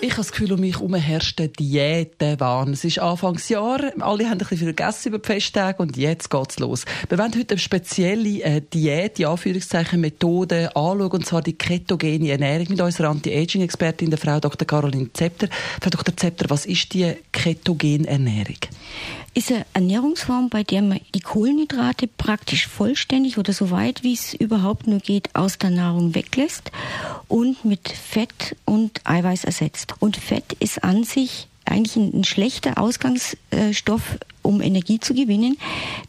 ich habe das Gefühl, um mich herum herrscht der Diätenwahn. Es ist Anfangsjahr, alle haben ein bisschen viel gegessen über die Festtage und jetzt geht's los. Wir wollen heute eine spezielle äh, Diät, die Anführungszeichen Methode anschauen, und zwar die ketogene Ernährung mit unserer Anti-Aging-Expertin, der Frau Dr. Caroline Zepter. Frau Dr. Zepter, was ist die ketogene Ernährung? ist eine Ernährungsform, bei der man die Kohlenhydrate praktisch vollständig oder so weit wie es überhaupt nur geht aus der Nahrung weglässt und mit Fett und Eiweiß ersetzt. Und Fett ist an sich eigentlich ein, schlechter Ausgangsstoff, um Energie zu gewinnen.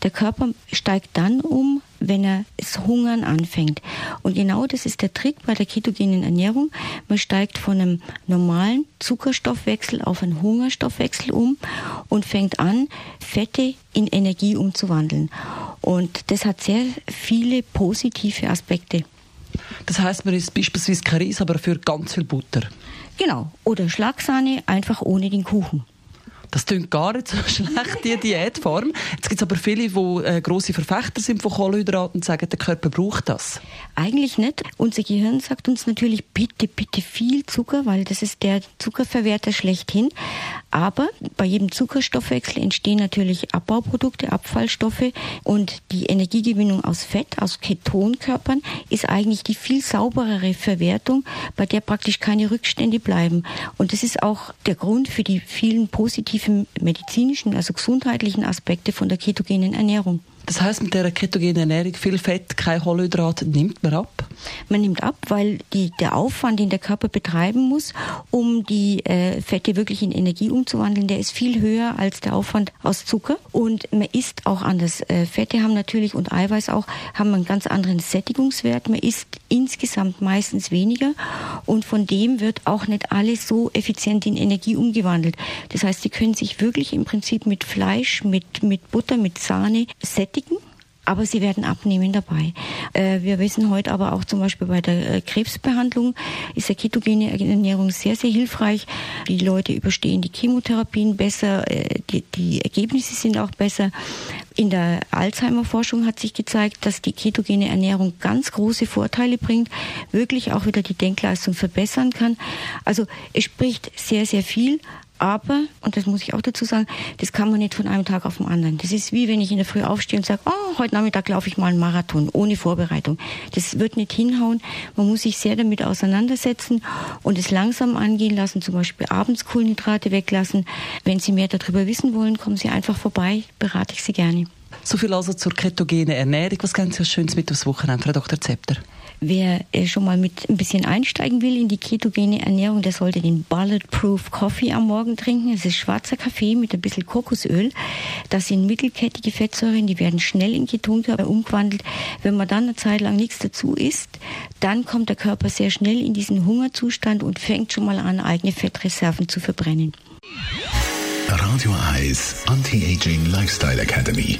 Der Körper steigt dann um, wenn er es Hungern anfängt. Und genau das ist der Trick bei der ketogenen Ernährung. Man steigt von einem normalen Zuckerstoffwechsel auf einen Hungerstoffwechsel um und fängt an, Fette in Energie umzuwandeln. Und das hat sehr viele positive Aspekte. Das heißt, man ist beispielsweise kein Reis, aber für ganz viel Butter. Genau. Oder Schlagsahne einfach ohne den Kuchen. Das klingt gar nicht so schlecht, die Diätform. Jetzt gibt es aber viele, die äh, grosse Verfechter sind von Kohlenhydraten und sagen, der Körper braucht das. Eigentlich nicht. Unser Gehirn sagt uns natürlich, bitte, bitte viel Zucker, weil das ist der Zuckerverwerter schlechthin. Aber bei jedem Zuckerstoffwechsel entstehen natürlich Abbauprodukte, Abfallstoffe und die Energiegewinnung aus Fett, aus Ketonkörpern ist eigentlich die viel sauberere Verwertung, bei der praktisch keine Rückstände bleiben. Und das ist auch der Grund für die vielen positiven positiven medizinischen, also gesundheitlichen Aspekte von der ketogenen Ernährung. Das heißt, mit der ketogenen Ernährung viel Fett, kein Kohlenhydrat, nimmt man ab? Man nimmt ab, weil die, der Aufwand, den der Körper betreiben muss, um die äh, Fette wirklich in Energie umzuwandeln, der ist viel höher als der Aufwand aus Zucker. Und man isst auch anders. Äh, Fette haben natürlich und Eiweiß auch haben einen ganz anderen Sättigungswert. Man isst insgesamt meistens weniger und von dem wird auch nicht alles so effizient in Energie umgewandelt. Das heißt, sie können sich wirklich im Prinzip mit Fleisch, mit, mit Butter, mit Sahne sättigen aber sie werden abnehmen dabei. Äh, wir wissen heute aber auch zum Beispiel bei der äh, Krebsbehandlung ist der ketogene Ernährung sehr, sehr hilfreich. Die Leute überstehen die Chemotherapien besser, äh, die, die Ergebnisse sind auch besser. In der Alzheimer-Forschung hat sich gezeigt, dass die ketogene Ernährung ganz große Vorteile bringt, wirklich auch wieder die Denkleistung verbessern kann. Also es spricht sehr, sehr viel, aber, und das muss ich auch dazu sagen, das kann man nicht von einem Tag auf den anderen. Das ist wie wenn ich in der Früh aufstehe und sage, oh, heute Nachmittag laufe ich mal einen Marathon, ohne Vorbereitung. Das wird nicht hinhauen. Man muss sich sehr damit auseinandersetzen und es langsam angehen lassen, zum Beispiel abends Kohlenhydrate weglassen. Wenn Sie mehr darüber wissen wollen, kommen Sie einfach vorbei, berate ich Sie gerne. So viel also zur ketogenen Ernährung. Was können Sie Schönes mit aufs Wochenende, Frau Dr. Zepter? Wer äh, schon mal mit ein bisschen einsteigen will in die ketogene Ernährung, der sollte den Bulletproof Coffee am Morgen trinken. Es ist schwarzer Kaffee mit ein bisschen Kokosöl. Das sind mittelkettige Fettsäuren, die werden schnell in Ketonkörper umgewandelt. Wenn man dann eine Zeit lang nichts dazu isst, dann kommt der Körper sehr schnell in diesen Hungerzustand und fängt schon mal an, eigene Fettreserven zu verbrennen. Radio Eyes Anti-Aging Lifestyle Academy.